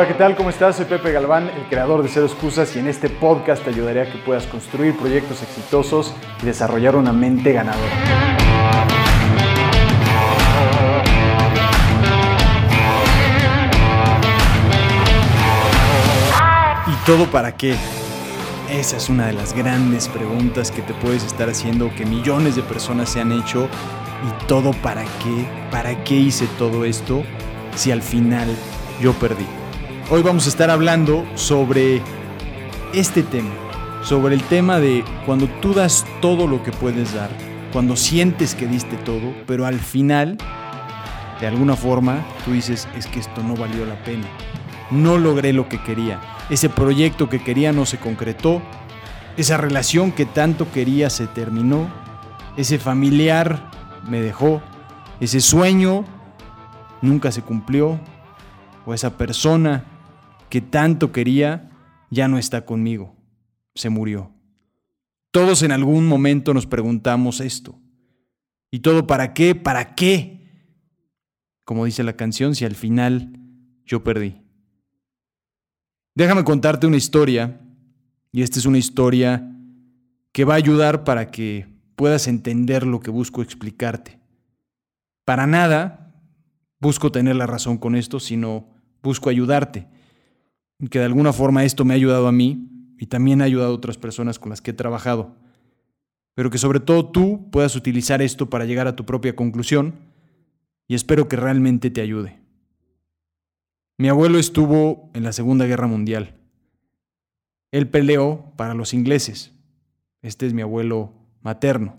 Hola, ¿qué tal? ¿Cómo estás? Soy Pepe Galván, el creador de Cero Excusas y en este podcast te ayudaré a que puedas construir proyectos exitosos y desarrollar una mente ganadora. ¿Y todo para qué? Esa es una de las grandes preguntas que te puedes estar haciendo, que millones de personas se han hecho. ¿Y todo para qué? ¿Para qué hice todo esto si al final yo perdí? Hoy vamos a estar hablando sobre este tema, sobre el tema de cuando tú das todo lo que puedes dar, cuando sientes que diste todo, pero al final, de alguna forma, tú dices, es que esto no valió la pena, no logré lo que quería, ese proyecto que quería no se concretó, esa relación que tanto quería se terminó, ese familiar me dejó, ese sueño nunca se cumplió, o esa persona que tanto quería ya no está conmigo, se murió. Todos en algún momento nos preguntamos esto. ¿Y todo para qué? ¿Para qué? Como dice la canción, si al final yo perdí. Déjame contarte una historia, y esta es una historia que va a ayudar para que puedas entender lo que busco explicarte. Para nada busco tener la razón con esto, sino busco ayudarte que de alguna forma esto me ha ayudado a mí y también ha ayudado a otras personas con las que he trabajado. Pero que sobre todo tú puedas utilizar esto para llegar a tu propia conclusión y espero que realmente te ayude. Mi abuelo estuvo en la Segunda Guerra Mundial. Él peleó para los ingleses. Este es mi abuelo materno.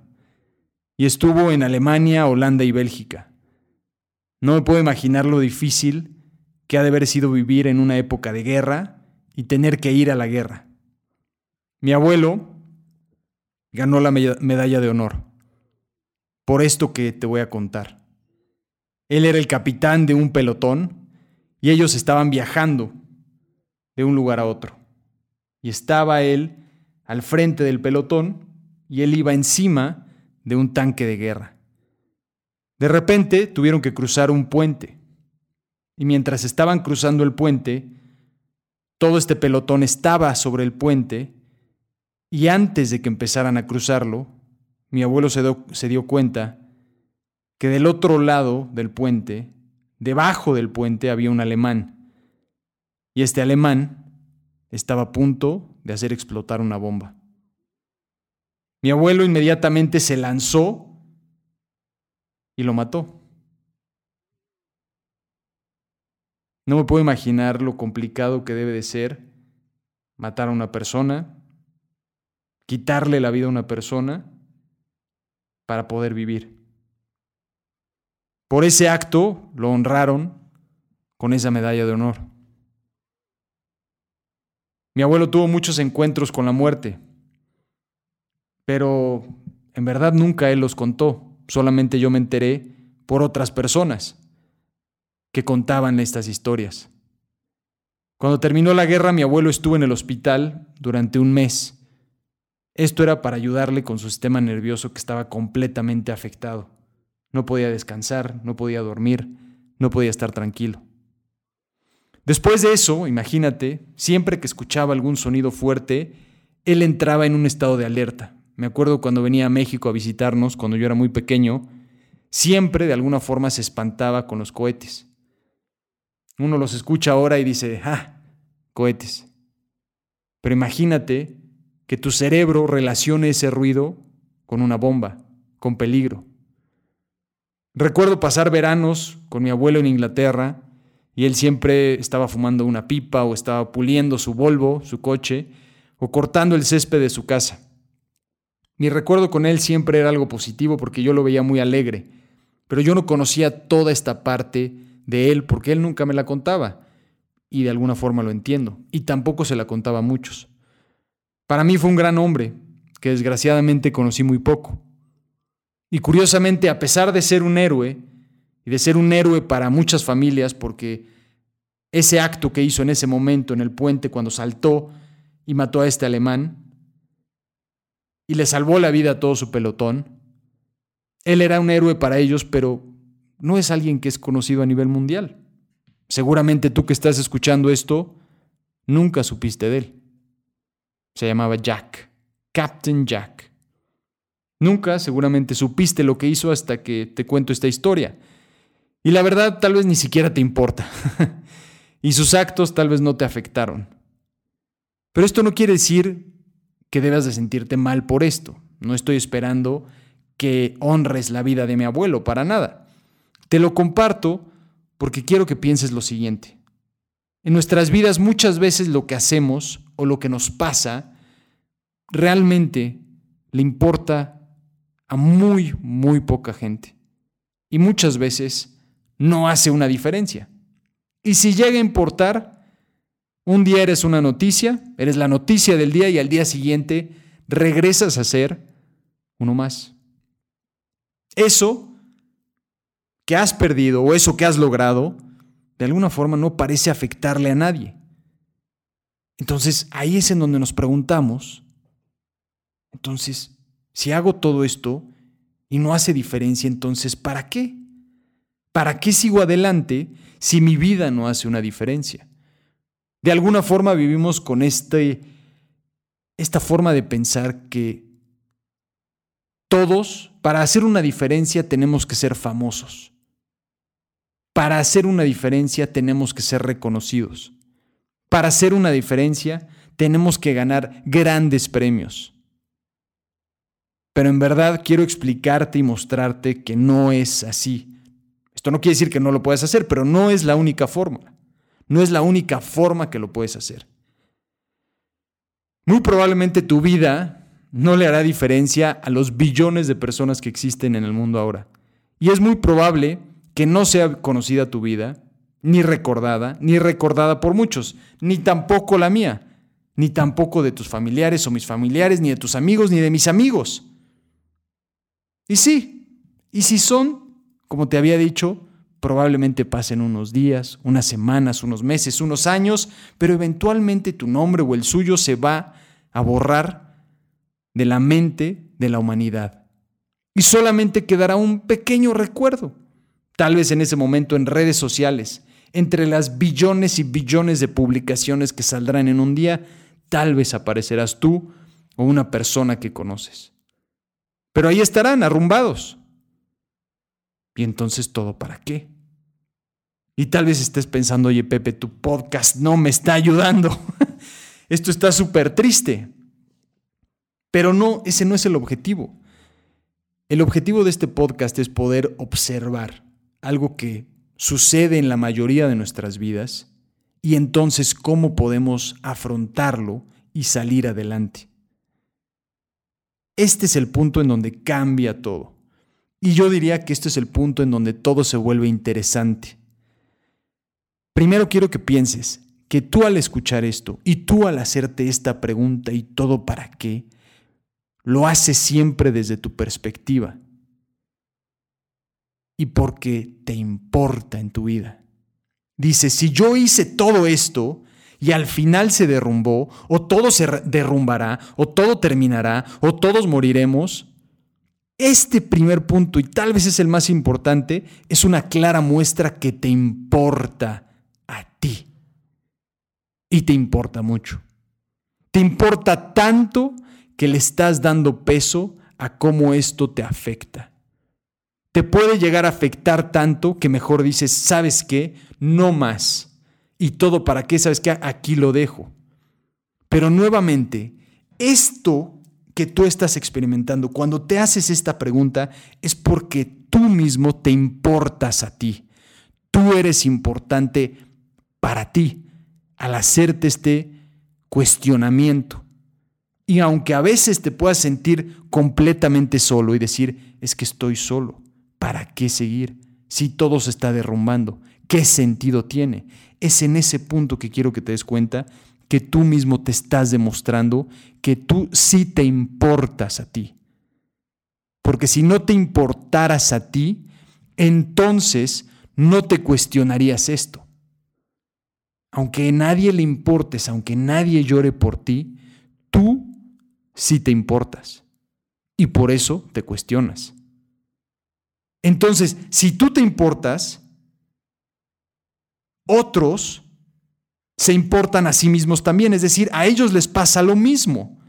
Y estuvo en Alemania, Holanda y Bélgica. No me puedo imaginar lo difícil que ha de haber sido vivir en una época de guerra y tener que ir a la guerra. Mi abuelo ganó la medalla de honor por esto que te voy a contar. Él era el capitán de un pelotón y ellos estaban viajando de un lugar a otro. Y estaba él al frente del pelotón y él iba encima de un tanque de guerra. De repente tuvieron que cruzar un puente y mientras estaban cruzando el puente, todo este pelotón estaba sobre el puente y antes de que empezaran a cruzarlo, mi abuelo se, se dio cuenta que del otro lado del puente, debajo del puente, había un alemán. Y este alemán estaba a punto de hacer explotar una bomba. Mi abuelo inmediatamente se lanzó y lo mató. No me puedo imaginar lo complicado que debe de ser matar a una persona, quitarle la vida a una persona para poder vivir. Por ese acto lo honraron con esa medalla de honor. Mi abuelo tuvo muchos encuentros con la muerte, pero en verdad nunca él los contó, solamente yo me enteré por otras personas que contaban estas historias. Cuando terminó la guerra, mi abuelo estuvo en el hospital durante un mes. Esto era para ayudarle con su sistema nervioso que estaba completamente afectado. No podía descansar, no podía dormir, no podía estar tranquilo. Después de eso, imagínate, siempre que escuchaba algún sonido fuerte, él entraba en un estado de alerta. Me acuerdo cuando venía a México a visitarnos, cuando yo era muy pequeño, siempre de alguna forma se espantaba con los cohetes. Uno los escucha ahora y dice, ah, cohetes. Pero imagínate que tu cerebro relacione ese ruido con una bomba, con peligro. Recuerdo pasar veranos con mi abuelo en Inglaterra y él siempre estaba fumando una pipa o estaba puliendo su Volvo, su coche, o cortando el césped de su casa. Mi recuerdo con él siempre era algo positivo porque yo lo veía muy alegre, pero yo no conocía toda esta parte de él porque él nunca me la contaba y de alguna forma lo entiendo y tampoco se la contaba a muchos. Para mí fue un gran hombre que desgraciadamente conocí muy poco. Y curiosamente, a pesar de ser un héroe y de ser un héroe para muchas familias porque ese acto que hizo en ese momento en el puente cuando saltó y mató a este alemán y le salvó la vida a todo su pelotón, él era un héroe para ellos, pero no es alguien que es conocido a nivel mundial. Seguramente tú que estás escuchando esto, nunca supiste de él. Se llamaba Jack, Captain Jack. Nunca seguramente supiste lo que hizo hasta que te cuento esta historia. Y la verdad tal vez ni siquiera te importa. y sus actos tal vez no te afectaron. Pero esto no quiere decir que debas de sentirte mal por esto. No estoy esperando que honres la vida de mi abuelo, para nada. Te lo comparto porque quiero que pienses lo siguiente. En nuestras vidas muchas veces lo que hacemos o lo que nos pasa realmente le importa a muy, muy poca gente. Y muchas veces no hace una diferencia. Y si llega a importar, un día eres una noticia, eres la noticia del día y al día siguiente regresas a ser uno más. Eso que has perdido o eso que has logrado, de alguna forma no parece afectarle a nadie. Entonces ahí es en donde nos preguntamos, entonces, si hago todo esto y no hace diferencia, entonces, ¿para qué? ¿Para qué sigo adelante si mi vida no hace una diferencia? De alguna forma vivimos con este, esta forma de pensar que todos, para hacer una diferencia, tenemos que ser famosos. Para hacer una diferencia tenemos que ser reconocidos. Para hacer una diferencia tenemos que ganar grandes premios. Pero en verdad quiero explicarte y mostrarte que no es así. Esto no quiere decir que no lo puedas hacer, pero no es la única forma. No es la única forma que lo puedes hacer. Muy probablemente tu vida no le hará diferencia a los billones de personas que existen en el mundo ahora. Y es muy probable que no sea conocida tu vida, ni recordada, ni recordada por muchos, ni tampoco la mía, ni tampoco de tus familiares o mis familiares, ni de tus amigos, ni de mis amigos. Y sí, y si son, como te había dicho, probablemente pasen unos días, unas semanas, unos meses, unos años, pero eventualmente tu nombre o el suyo se va a borrar de la mente de la humanidad. Y solamente quedará un pequeño recuerdo tal vez en ese momento en redes sociales, entre las billones y billones de publicaciones que saldrán en un día, tal vez aparecerás tú o una persona que conoces. Pero ahí estarán arrumbados. ¿Y entonces todo para qué? Y tal vez estés pensando, oye Pepe, tu podcast no me está ayudando. Esto está súper triste. Pero no, ese no es el objetivo. El objetivo de este podcast es poder observar algo que sucede en la mayoría de nuestras vidas y entonces cómo podemos afrontarlo y salir adelante. Este es el punto en donde cambia todo. Y yo diría que este es el punto en donde todo se vuelve interesante. Primero quiero que pienses que tú al escuchar esto y tú al hacerte esta pregunta y todo para qué, lo haces siempre desde tu perspectiva y porque te importa en tu vida. Dice, si yo hice todo esto y al final se derrumbó, o todo se derrumbará, o todo terminará, o todos moriremos, este primer punto, y tal vez es el más importante, es una clara muestra que te importa a ti. Y te importa mucho. Te importa tanto que le estás dando peso a cómo esto te afecta te puede llegar a afectar tanto que mejor dices, ¿sabes qué? No más. ¿Y todo para qué? ¿Sabes qué? Aquí lo dejo. Pero nuevamente, esto que tú estás experimentando, cuando te haces esta pregunta, es porque tú mismo te importas a ti. Tú eres importante para ti al hacerte este cuestionamiento. Y aunque a veces te puedas sentir completamente solo y decir, es que estoy solo, ¿para qué seguir? Si todo se está derrumbando, ¿qué sentido tiene? Es en ese punto que quiero que te des cuenta que tú mismo te estás demostrando que tú sí te importas a ti. Porque si no te importaras a ti, entonces no te cuestionarías esto. Aunque nadie le importes, aunque nadie llore por ti, tú sí te importas. Y por eso te cuestionas. Entonces, si tú te importas, otros se importan a sí mismos también, es decir, a ellos les pasa lo mismo.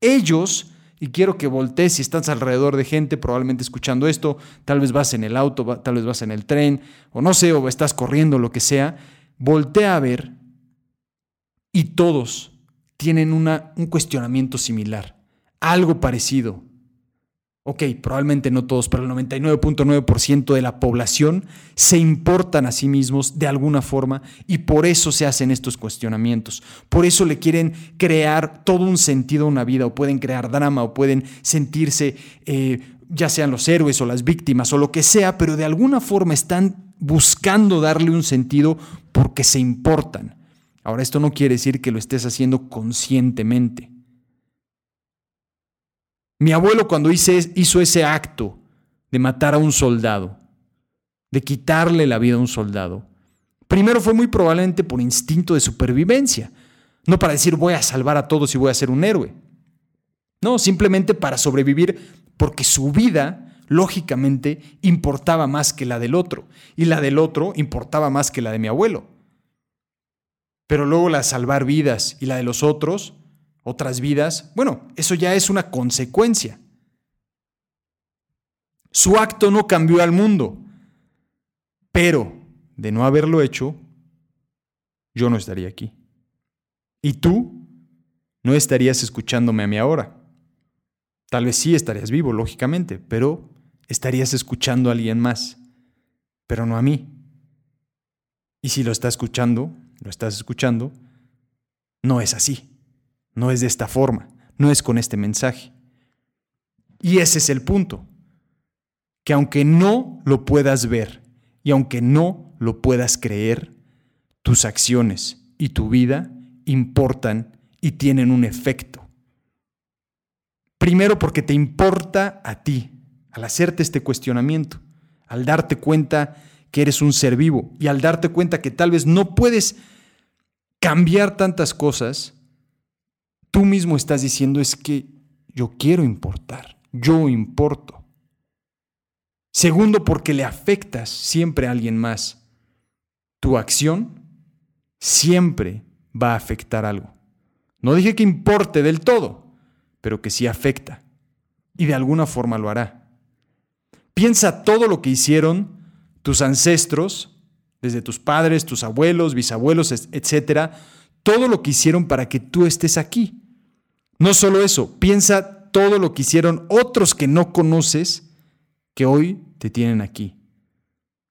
Ellos, y quiero que voltees si estás alrededor de gente probablemente escuchando esto, tal vez vas en el auto, tal vez vas en el tren, o no sé, o estás corriendo, lo que sea, voltea a ver y todos tienen un cuestionamiento similar, algo parecido. Ok, probablemente no todos, pero el 99.9% de la población se importan a sí mismos de alguna forma y por eso se hacen estos cuestionamientos. Por eso le quieren crear todo un sentido a una vida o pueden crear drama o pueden sentirse, eh, ya sean los héroes o las víctimas o lo que sea, pero de alguna forma están buscando darle un sentido porque se importan. Ahora, esto no quiere decir que lo estés haciendo conscientemente. Mi abuelo cuando hizo ese acto de matar a un soldado, de quitarle la vida a un soldado, primero fue muy probablemente por instinto de supervivencia, no para decir voy a salvar a todos y voy a ser un héroe. No, simplemente para sobrevivir porque su vida, lógicamente, importaba más que la del otro y la del otro importaba más que la de mi abuelo. Pero luego la de salvar vidas y la de los otros otras vidas, bueno, eso ya es una consecuencia. Su acto no cambió al mundo, pero de no haberlo hecho, yo no estaría aquí. Y tú no estarías escuchándome a mí ahora. Tal vez sí estarías vivo, lógicamente, pero estarías escuchando a alguien más, pero no a mí. Y si lo estás escuchando, lo estás escuchando, no es así. No es de esta forma, no es con este mensaje. Y ese es el punto, que aunque no lo puedas ver y aunque no lo puedas creer, tus acciones y tu vida importan y tienen un efecto. Primero porque te importa a ti al hacerte este cuestionamiento, al darte cuenta que eres un ser vivo y al darte cuenta que tal vez no puedes cambiar tantas cosas, tú mismo estás diciendo es que yo quiero importar, yo importo. Segundo, porque le afectas siempre a alguien más. Tu acción siempre va a afectar algo. No dije que importe del todo, pero que sí afecta. Y de alguna forma lo hará. Piensa todo lo que hicieron tus ancestros, desde tus padres, tus abuelos, bisabuelos, etcétera, todo lo que hicieron para que tú estés aquí. No solo eso, piensa todo lo que hicieron otros que no conoces que hoy te tienen aquí.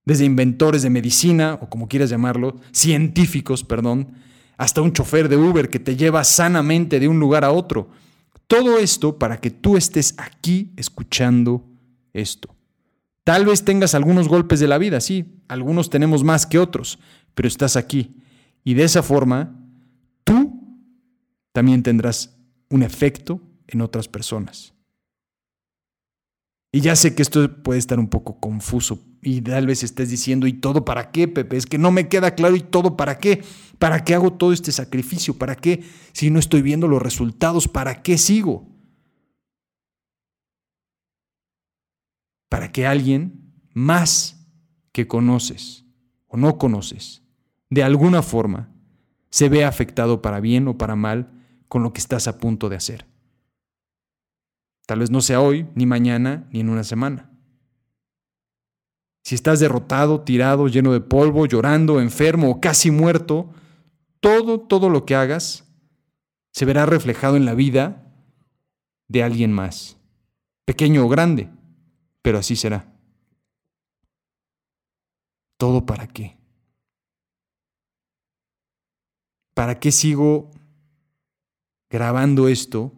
Desde inventores de medicina, o como quieras llamarlo, científicos, perdón, hasta un chofer de Uber que te lleva sanamente de un lugar a otro. Todo esto para que tú estés aquí escuchando esto. Tal vez tengas algunos golpes de la vida, sí, algunos tenemos más que otros, pero estás aquí. Y de esa forma también tendrás un efecto en otras personas. Y ya sé que esto puede estar un poco confuso y tal vez estés diciendo, ¿y todo para qué, Pepe? Es que no me queda claro, ¿y todo para qué? ¿Para qué hago todo este sacrificio? ¿Para qué? Si no estoy viendo los resultados, ¿para qué sigo? Para que alguien más que conoces o no conoces, de alguna forma, se vea afectado para bien o para mal con lo que estás a punto de hacer. Tal vez no sea hoy, ni mañana, ni en una semana. Si estás derrotado, tirado, lleno de polvo, llorando, enfermo o casi muerto, todo, todo lo que hagas se verá reflejado en la vida de alguien más, pequeño o grande, pero así será. ¿Todo para qué? ¿Para qué sigo grabando esto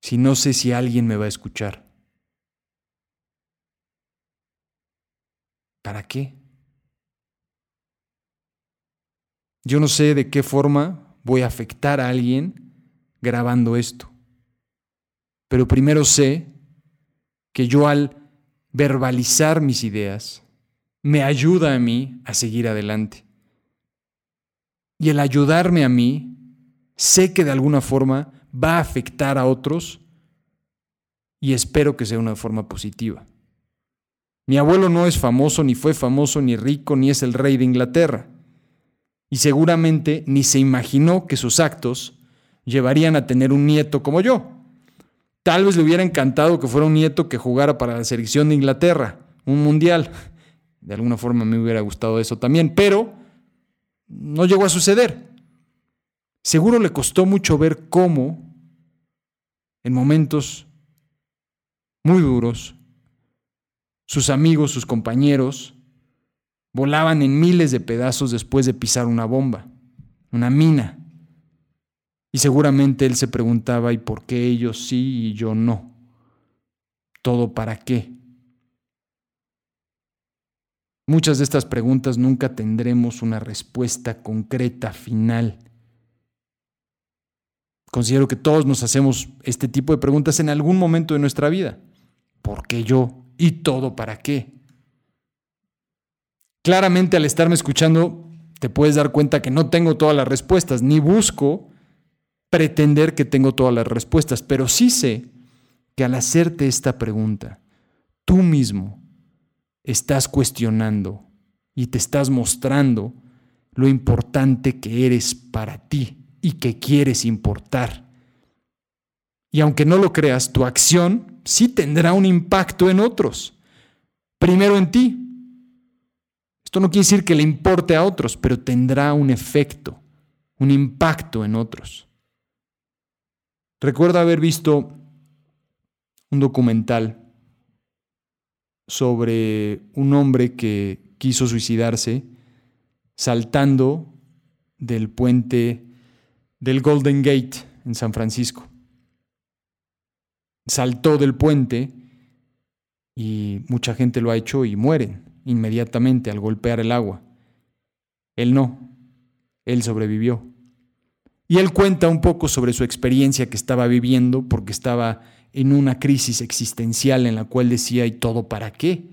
si no sé si alguien me va a escuchar? ¿Para qué? Yo no sé de qué forma voy a afectar a alguien grabando esto. Pero primero sé que yo al verbalizar mis ideas me ayuda a mí a seguir adelante. Y el ayudarme a mí sé que de alguna forma va a afectar a otros y espero que sea una forma positiva. Mi abuelo no es famoso, ni fue famoso, ni rico, ni es el rey de Inglaterra. Y seguramente ni se imaginó que sus actos llevarían a tener un nieto como yo. Tal vez le hubiera encantado que fuera un nieto que jugara para la selección de Inglaterra, un mundial. De alguna forma me hubiera gustado eso también, pero no llegó a suceder. Seguro le costó mucho ver cómo, en momentos muy duros, sus amigos, sus compañeros, volaban en miles de pedazos después de pisar una bomba, una mina. Y seguramente él se preguntaba, ¿y por qué ellos sí y yo no? ¿Todo para qué? Muchas de estas preguntas nunca tendremos una respuesta concreta, final. Considero que todos nos hacemos este tipo de preguntas en algún momento de nuestra vida. ¿Por qué yo? ¿Y todo para qué? Claramente al estarme escuchando te puedes dar cuenta que no tengo todas las respuestas, ni busco pretender que tengo todas las respuestas, pero sí sé que al hacerte esta pregunta, tú mismo estás cuestionando y te estás mostrando lo importante que eres para ti y que quieres importar. Y aunque no lo creas, tu acción sí tendrá un impacto en otros. Primero en ti. Esto no quiere decir que le importe a otros, pero tendrá un efecto, un impacto en otros. Recuerdo haber visto un documental sobre un hombre que quiso suicidarse saltando del puente del Golden Gate en San Francisco. Saltó del puente y mucha gente lo ha hecho y mueren inmediatamente al golpear el agua. Él no, él sobrevivió. Y él cuenta un poco sobre su experiencia que estaba viviendo porque estaba en una crisis existencial en la cual decía, ¿y todo para qué?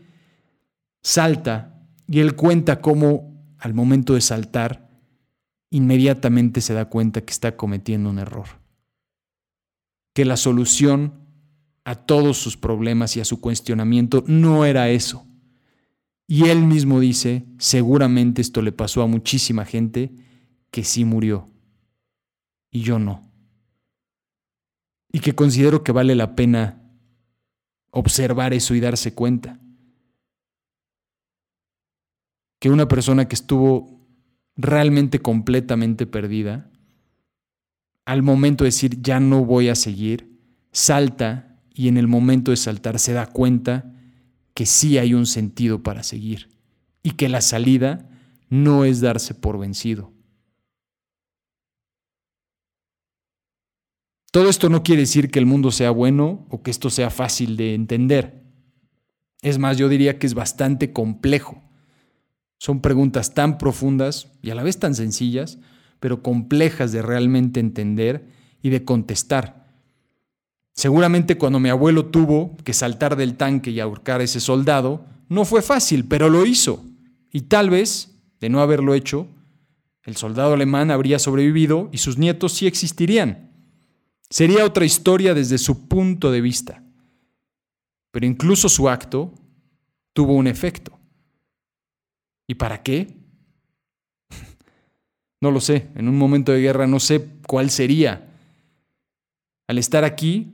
Salta y él cuenta cómo al momento de saltar, inmediatamente se da cuenta que está cometiendo un error. Que la solución a todos sus problemas y a su cuestionamiento no era eso. Y él mismo dice, seguramente esto le pasó a muchísima gente que sí murió y yo no. Y que considero que vale la pena observar eso y darse cuenta. Que una persona que estuvo realmente completamente perdida, al momento de decir ya no voy a seguir, salta y en el momento de saltar se da cuenta que sí hay un sentido para seguir y que la salida no es darse por vencido. Todo esto no quiere decir que el mundo sea bueno o que esto sea fácil de entender. Es más, yo diría que es bastante complejo. Son preguntas tan profundas y a la vez tan sencillas, pero complejas de realmente entender y de contestar. Seguramente cuando mi abuelo tuvo que saltar del tanque y ahorcar a ese soldado, no fue fácil, pero lo hizo. Y tal vez, de no haberlo hecho, el soldado alemán habría sobrevivido y sus nietos sí existirían. Sería otra historia desde su punto de vista. Pero incluso su acto tuvo un efecto. ¿Y para qué? No lo sé. En un momento de guerra no sé cuál sería. Al estar aquí,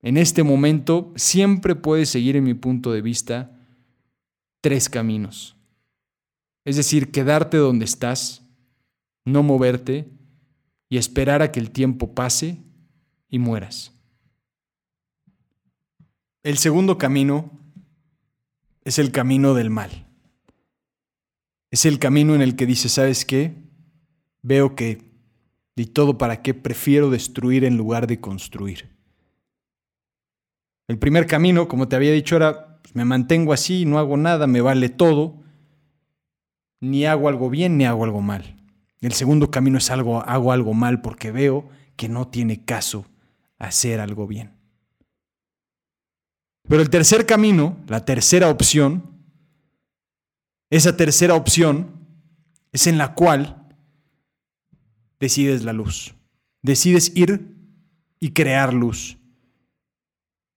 en este momento, siempre puedes seguir en mi punto de vista tres caminos. Es decir, quedarte donde estás, no moverte y esperar a que el tiempo pase y mueras. El segundo camino es el camino del mal. Es el camino en el que dice, ¿sabes qué? Veo que de todo para qué prefiero destruir en lugar de construir. El primer camino, como te había dicho, era pues, me mantengo así, no hago nada, me vale todo, ni hago algo bien ni hago algo mal. El segundo camino es algo, hago algo mal porque veo que no tiene caso hacer algo bien. Pero el tercer camino, la tercera opción, esa tercera opción es en la cual decides la luz. Decides ir y crear luz.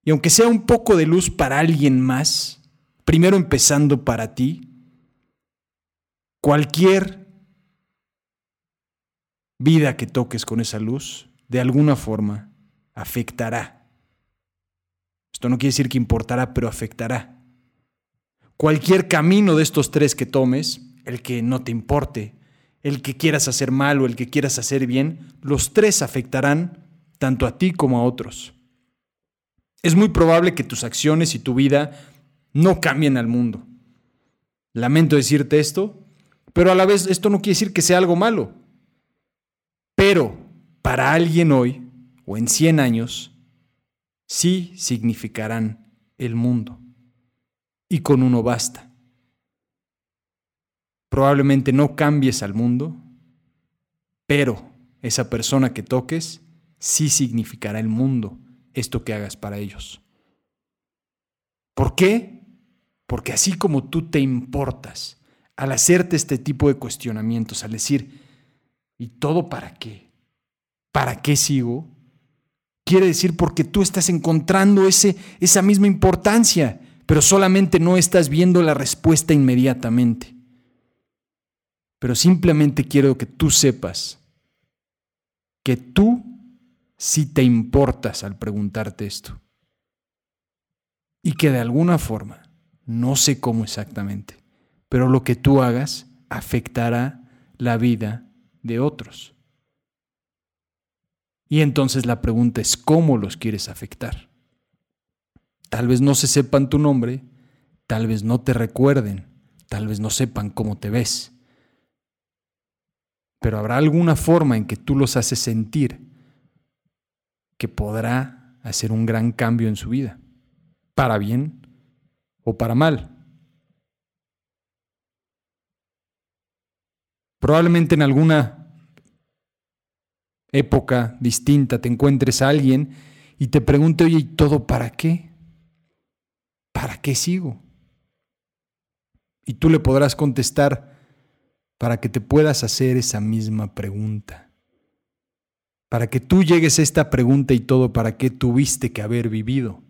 Y aunque sea un poco de luz para alguien más, primero empezando para ti, cualquier vida que toques con esa luz, de alguna forma, afectará. Esto no quiere decir que importará, pero afectará. Cualquier camino de estos tres que tomes, el que no te importe, el que quieras hacer mal o el que quieras hacer bien, los tres afectarán tanto a ti como a otros. Es muy probable que tus acciones y tu vida no cambien al mundo. Lamento decirte esto, pero a la vez esto no quiere decir que sea algo malo. Pero para alguien hoy o en 100 años, sí significarán el mundo. Y con uno basta. Probablemente no cambies al mundo, pero esa persona que toques sí significará el mundo esto que hagas para ellos. ¿Por qué? Porque así como tú te importas al hacerte este tipo de cuestionamientos, al decir, ¿y todo para qué? ¿Para qué sigo? Quiere decir porque tú estás encontrando ese, esa misma importancia, pero solamente no estás viendo la respuesta inmediatamente. Pero simplemente quiero que tú sepas que tú sí te importas al preguntarte esto. Y que de alguna forma, no sé cómo exactamente, pero lo que tú hagas afectará la vida de otros. Y entonces la pregunta es, ¿cómo los quieres afectar? Tal vez no se sepan tu nombre, tal vez no te recuerden, tal vez no sepan cómo te ves, pero habrá alguna forma en que tú los haces sentir que podrá hacer un gran cambio en su vida, para bien o para mal. Probablemente en alguna época distinta te encuentres a alguien y te pregunte, oye, ¿y todo para qué? ¿Para qué sigo? Y tú le podrás contestar, para que te puedas hacer esa misma pregunta. Para que tú llegues a esta pregunta y todo para qué tuviste que haber vivido.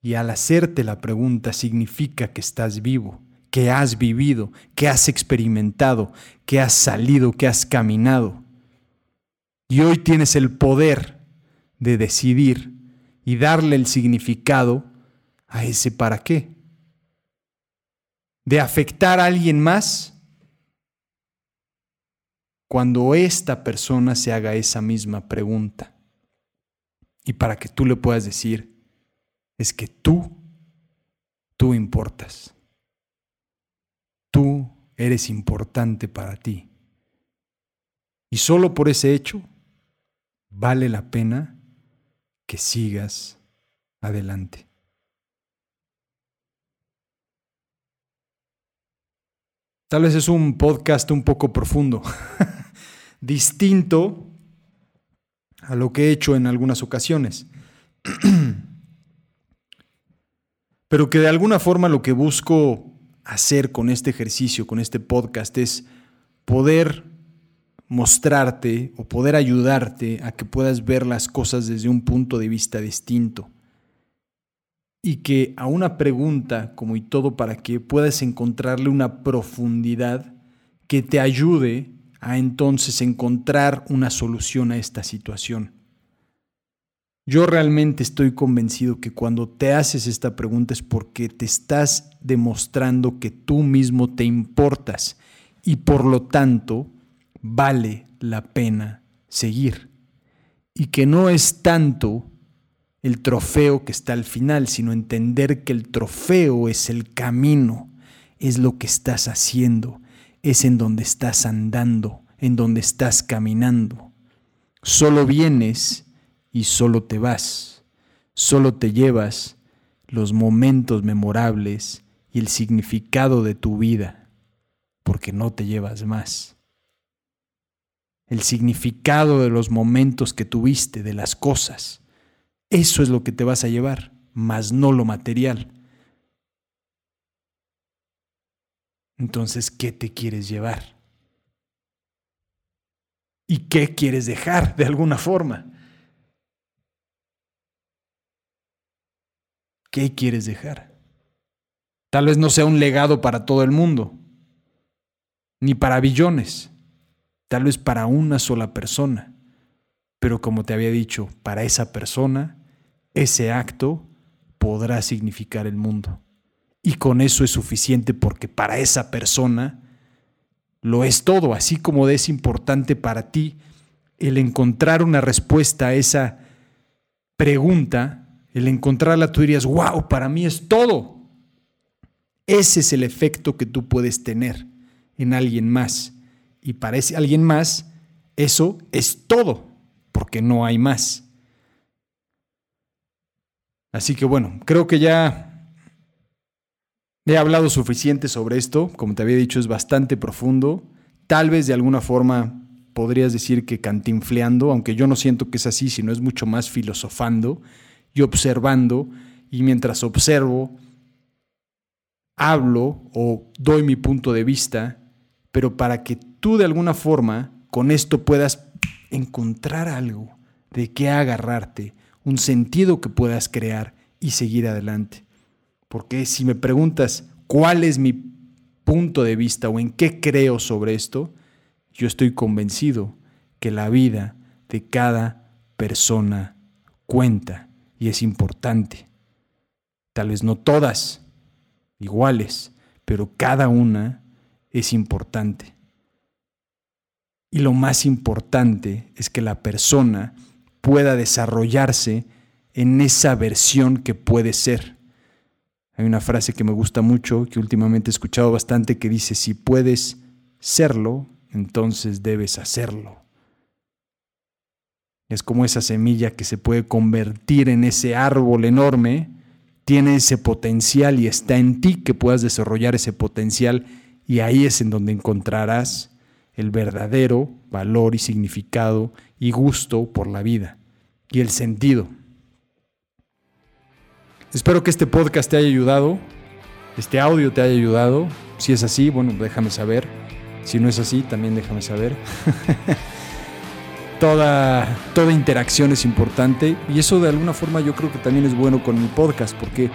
Y al hacerte la pregunta significa que estás vivo, que has vivido, que has experimentado, que has salido, que has caminado. Y hoy tienes el poder de decidir y darle el significado a ese para qué. De afectar a alguien más cuando esta persona se haga esa misma pregunta. Y para que tú le puedas decir, es que tú, tú importas. Tú eres importante para ti. Y solo por ese hecho vale la pena que sigas adelante. Tal vez es un podcast un poco profundo, distinto a lo que he hecho en algunas ocasiones. Pero que de alguna forma lo que busco hacer con este ejercicio, con este podcast, es poder mostrarte o poder ayudarte a que puedas ver las cosas desde un punto de vista distinto y que a una pregunta como y todo para que puedas encontrarle una profundidad que te ayude a entonces encontrar una solución a esta situación. Yo realmente estoy convencido que cuando te haces esta pregunta es porque te estás demostrando que tú mismo te importas y por lo tanto vale la pena seguir. Y que no es tanto el trofeo que está al final, sino entender que el trofeo es el camino, es lo que estás haciendo, es en donde estás andando, en donde estás caminando. Solo vienes y solo te vas, solo te llevas los momentos memorables y el significado de tu vida, porque no te llevas más. El significado de los momentos que tuviste, de las cosas eso es lo que te vas a llevar, más no lo material. Entonces, ¿qué te quieres llevar? ¿Y qué quieres dejar de alguna forma? ¿Qué quieres dejar? Tal vez no sea un legado para todo el mundo, ni para billones, tal vez para una sola persona. Pero como te había dicho, para esa persona, ese acto podrá significar el mundo. Y con eso es suficiente porque para esa persona lo es todo, así como es importante para ti el encontrar una respuesta a esa pregunta, el encontrarla, tú dirías, wow, para mí es todo. Ese es el efecto que tú puedes tener en alguien más. Y para ese alguien más, eso es todo, porque no hay más. Así que bueno, creo que ya he hablado suficiente sobre esto. Como te había dicho, es bastante profundo. Tal vez de alguna forma podrías decir que cantinfleando, aunque yo no siento que es así, sino es mucho más filosofando y observando. Y mientras observo, hablo o doy mi punto de vista, pero para que tú de alguna forma con esto puedas encontrar algo de qué agarrarte, un sentido que puedas crear y seguir adelante. Porque si me preguntas cuál es mi punto de vista o en qué creo sobre esto, yo estoy convencido que la vida de cada persona cuenta y es importante. Tal vez no todas iguales, pero cada una es importante. Y lo más importante es que la persona pueda desarrollarse en esa versión que puede ser. Hay una frase que me gusta mucho, que últimamente he escuchado bastante, que dice, si puedes serlo, entonces debes hacerlo. Es como esa semilla que se puede convertir en ese árbol enorme, tiene ese potencial y está en ti que puedas desarrollar ese potencial y ahí es en donde encontrarás el verdadero valor y significado y gusto por la vida y el sentido. Espero que este podcast te haya ayudado, este audio te haya ayudado. Si es así, bueno, déjame saber. Si no es así, también déjame saber. toda, toda interacción es importante y eso de alguna forma yo creo que también es bueno con mi podcast porque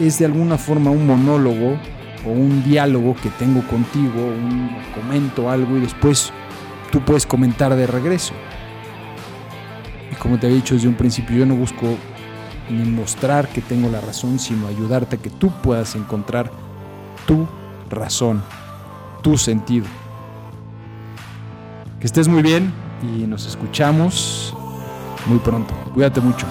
es de alguna forma un monólogo o un diálogo que tengo contigo, un comento algo y después tú puedes comentar de regreso. Y como te he dicho desde un principio, yo no busco ni mostrar que tengo la razón, sino ayudarte a que tú puedas encontrar tu razón, tu sentido. Que estés muy bien y nos escuchamos muy pronto. Cuídate mucho.